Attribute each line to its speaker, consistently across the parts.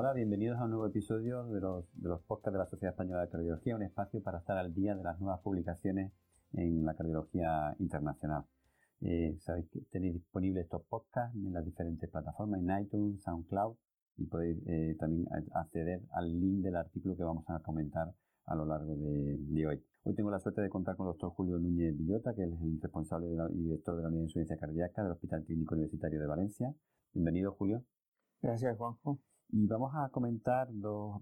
Speaker 1: Hola, bienvenidos a un nuevo episodio de los, de los podcasts de la Sociedad Española de Cardiología, un espacio para estar al día de las nuevas publicaciones en la cardiología internacional. Eh, sabéis que tenéis disponibles estos podcasts en las diferentes plataformas, en iTunes, SoundCloud, y podéis eh, también acceder al link del artículo que vamos a comentar a lo largo de, hoy. Hoy tengo la suerte de contar con el doctor Julio Núñez Villota, que es el responsable y director de la Unidad de Insuficiencia Cardíaca del Hospital Clínico Universitario de Valencia. Bienvenido, Julio.
Speaker 2: Gracias, Juanjo.
Speaker 1: Y vamos a comentar dos,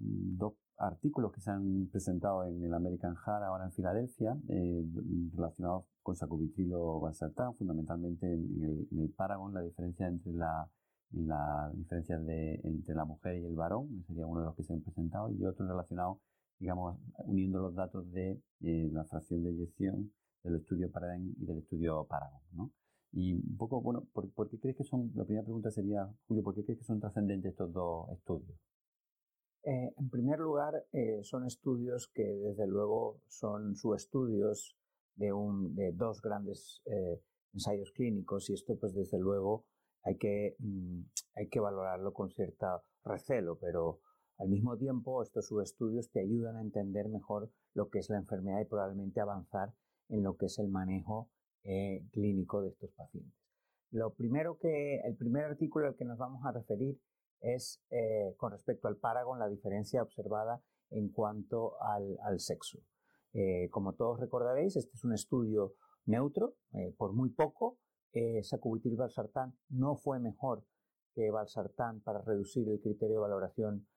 Speaker 1: artículos que se han presentado en el American Heart ahora en Filadelfia, eh, relacionados con sacubitrilo valsartán, fundamentalmente en el, Paragon, la diferencia entre la, la diferencia de, entre la mujer y el varón, sería uno de los que se han presentado, y otro relacionado, digamos, uniendo los datos de eh, la fracción de eyección del estudio Paradigm y del estudio Paragon, ¿no? Y un poco, bueno, ¿por, qué crees que son, la primera pregunta sería, Julio, ¿por qué crees que son trascendentes estos dos estudios?
Speaker 2: Eh, en primer lugar, eh, son estudios que desde luego son subestudios de, un, de dos grandes eh, ensayos clínicos y esto pues desde luego hay que, mm, hay que valorarlo con cierta recelo, pero al mismo tiempo estos subestudios te ayudan a entender mejor lo que es la enfermedad y probablemente avanzar en lo que es el manejo eh, clínico de estos pacientes. Lo primero que, el primer artículo al que nos vamos a referir es eh, con respecto al Paragon, la diferencia observada en cuanto al, sexo. Eh, como todos recordaréis, este es un estudio neutro, por muy poco. sacubitril valsartán no fue mejor que valsartán para reducir el criterio de valoración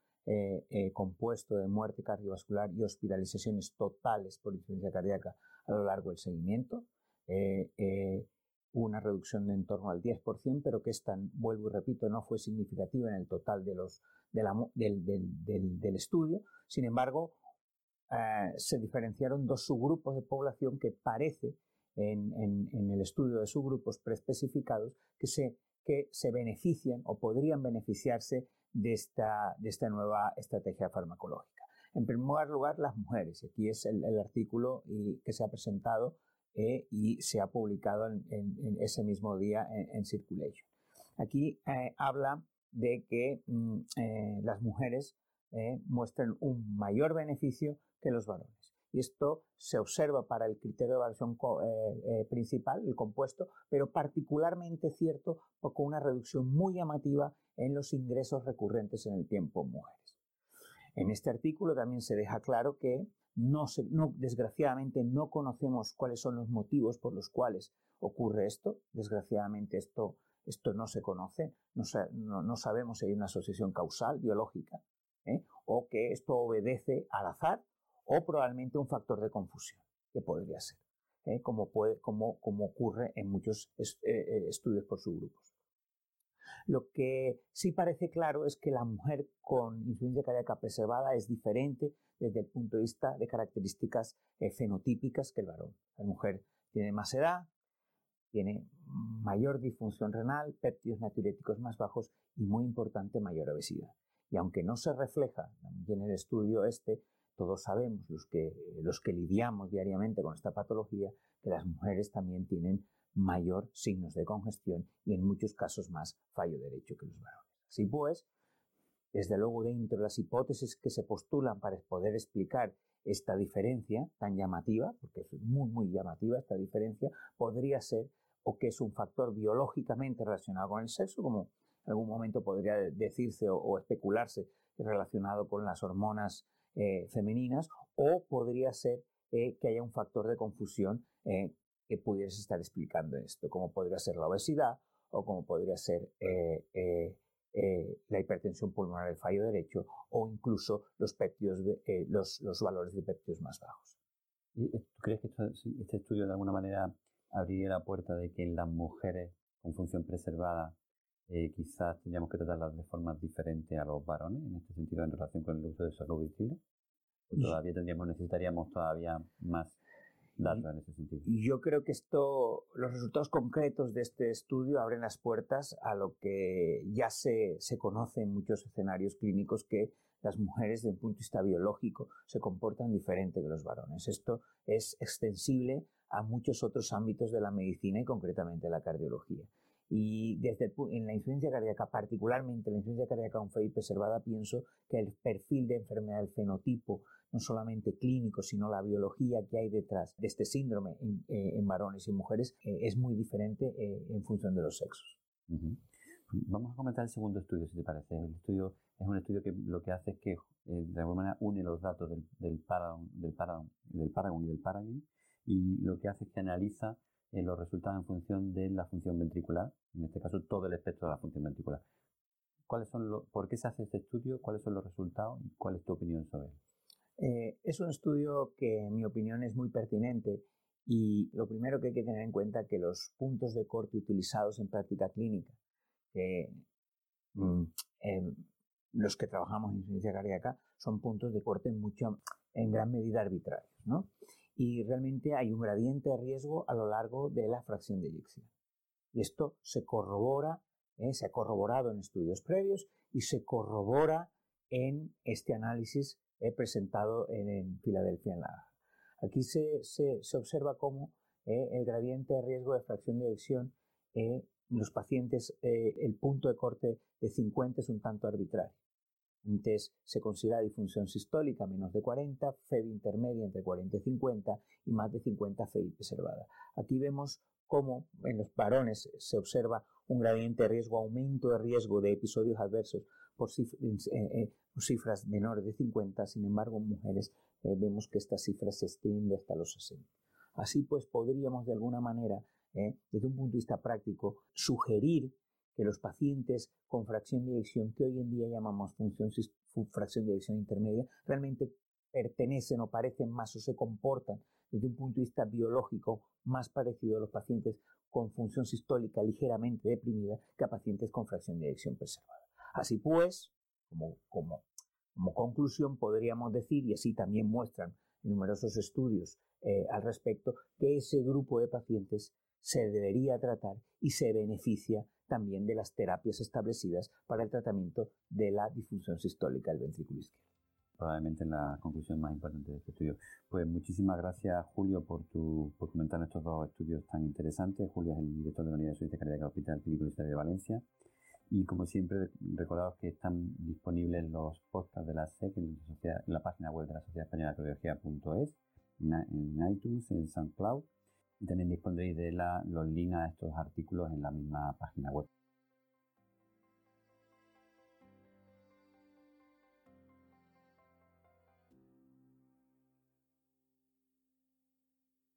Speaker 2: compuesto de muerte cardiovascular y hospitalizaciones totales por insuficiencia cardíaca a lo largo del seguimiento. Eh, eh, una reducción de en torno al 10%, pero que esta, vuelvo y repito, no fue significativa en el total de los, del, estudio. Sin embargo, eh, se diferenciaron dos subgrupos de población que parece en, el estudio de subgrupos preespecificados que se, que se benefician o podrían beneficiarse de esta, de esta nueva estrategia farmacológica. En primer lugar, las mujeres. Aquí es el, el artículo y, que se ha presentado eh, y se ha publicado en, ese mismo día en, Circulation. Aquí eh, habla de que mm, eh, las mujeres muestran un mayor beneficio que los varones. Y esto se observa para el criterio de evaluación principal, el compuesto, pero particularmente cierto con una reducción muy llamativa en los ingresos recurrentes en el tiempo mujeres. En este artículo también se deja claro que no, desgraciadamente no conocemos cuáles son los motivos por los cuales ocurre esto. Desgraciadamente esto, esto no se conoce, no, no, sabemos si hay una asociación causal biológica ¿eh? o que esto obedece al azar o probablemente un factor de confusión, que podría ser, ¿eh? como, puede, como, como, ocurre en muchos eh, estudios por subgrupos. Lo que sí parece claro es que la mujer con insuficiencia cardíaca preservada es diferente desde el punto de vista de características eh, fenotípicas que el varón. La mujer tiene más edad, tiene mayor disfunción renal, péptidos natriuréticos más bajos y, muy importante, mayor obesidad. Y aunque no se refleja en el estudio este, todos sabemos, los que, los que lidiamos diariamente con esta patología, que las mujeres también tienen mayor signos de congestión y en muchos casos más fallo derecho que los varones. Así pues, desde luego dentro de las hipótesis que se postulan para poder explicar esta diferencia tan llamativa, porque es muy, muy llamativa esta diferencia, podría ser o que es un factor biológicamente relacionado con el sexo, como en algún momento podría decirse o, especularse relacionado con las hormonas eh, femeninas, o podría ser eh, que haya un factor de confusión eh, que pudieras estar explicando esto, como podría ser la obesidad o como podría ser eh, la hipertensión pulmonar del fallo derecho o incluso los, los, los, valores de péptidos más bajos.
Speaker 1: ¿Y ¿Tú crees que este estudio de alguna manera abriría la puerta de que en las mujeres con función preservada quizás tendríamos que tratarlas de forma diferente a los varones en este sentido en relación con el uso de salubritilo? ¿O todavía tendríamos, necesitaríamos todavía más
Speaker 2: y yo creo que esto, los resultados concretos de este estudio abren las puertas a lo que ya se, se conoce en muchos escenarios clínicos que las mujeres, desde un punto de vista biológico, se comportan diferente que los varones. Esto es extensible a muchos otros ámbitos de la medicina y concretamente la cardiología. Y desde en la insuficiencia cardíaca, particularmente la insuficiencia cardíaca con fe preservada, pienso que el perfil de enfermedad, el fenotipo, no solamente clínico, sino la biología que hay detrás de este síndrome en, eh, varones y mujeres, eh, es muy diferente eh, en función de los sexos.
Speaker 1: Vamos a comentar el segundo estudio, si te parece. El estudio es un estudio que lo que hace es que de alguna manera une los datos del, del, Paragon, del, Paragon, del Paragon y del Paragon y lo que hace es que analiza los resultados en función de la función ventricular, en este caso todo el espectro de la función ventricular. ¿Cuáles son los, ¿Por qué se hace este estudio? ¿Cuáles son los resultados? ¿Y cuál es tu opinión sobre él?
Speaker 2: Eh, es un estudio que, en mi opinión, es muy pertinente y lo primero que hay que tener en cuenta es que los puntos de corte utilizados en práctica clínica, mm, em, los que trabajamos en insuficiencia cardíaca, son puntos de corte mucho, en gran medida arbitrarios, ¿no? Y realmente hay un gradiente de riesgo a lo largo de la fracción de eyección. Y esto se corrobora, ¿eh? se ha corroborado en estudios previos y se corrobora en este análisis he presentado en, Filadelfia en la Aquí se, se, observa cómo eh, el gradiente de riesgo de fracción de eyección en los pacientes, eh, el punto de corte de 50 es un tanto arbitrario. Entonces se considera disfunción sistólica menos de 40, FEB intermedia entre 40 y 50 y más de 50 FEB preservada. Aquí vemos cómo en los varones se observa un gradiente de riesgo, aumento de riesgo de episodios adversos por eh, cifras menores de 50, sin embargo en mujeres eh, vemos que esta cifra se extiende hasta los 60. Así pues podríamos de alguna manera, eh, desde un punto de vista práctico, sugerir que los pacientes con fracción de eyección, que hoy en día llamamos función, fracción de eyección intermedia, realmente pertenecen o parecen más o se comportan desde un punto de vista biológico más parecido a los pacientes con función sistólica ligeramente deprimida que a pacientes con fracción de eyección preservada. Así pues, como, conclusión podríamos decir, y así también muestran numerosos estudios eh, al respecto, que ese grupo de pacientes se debería tratar y se beneficia también de las terapias establecidas para el tratamiento de la disfunción sistólica del ventrículo izquierdo.
Speaker 1: Probablemente la conclusión más importante de este estudio. Pues muchísimas gracias, Julio, por, tu, comentar estos dos estudios tan interesantes. Julio es el director de la Unidad de Servicio Cardíaca del Hospital Clínico de Valencia. Y como siempre, recordados que están disponibles los podcasts de la SEC en, la página web de la Sociedad Española de Cardiología.es, en, en, iTunes, en SoundCloud. Y también dispondréis de los links a estos artículos en la misma página web.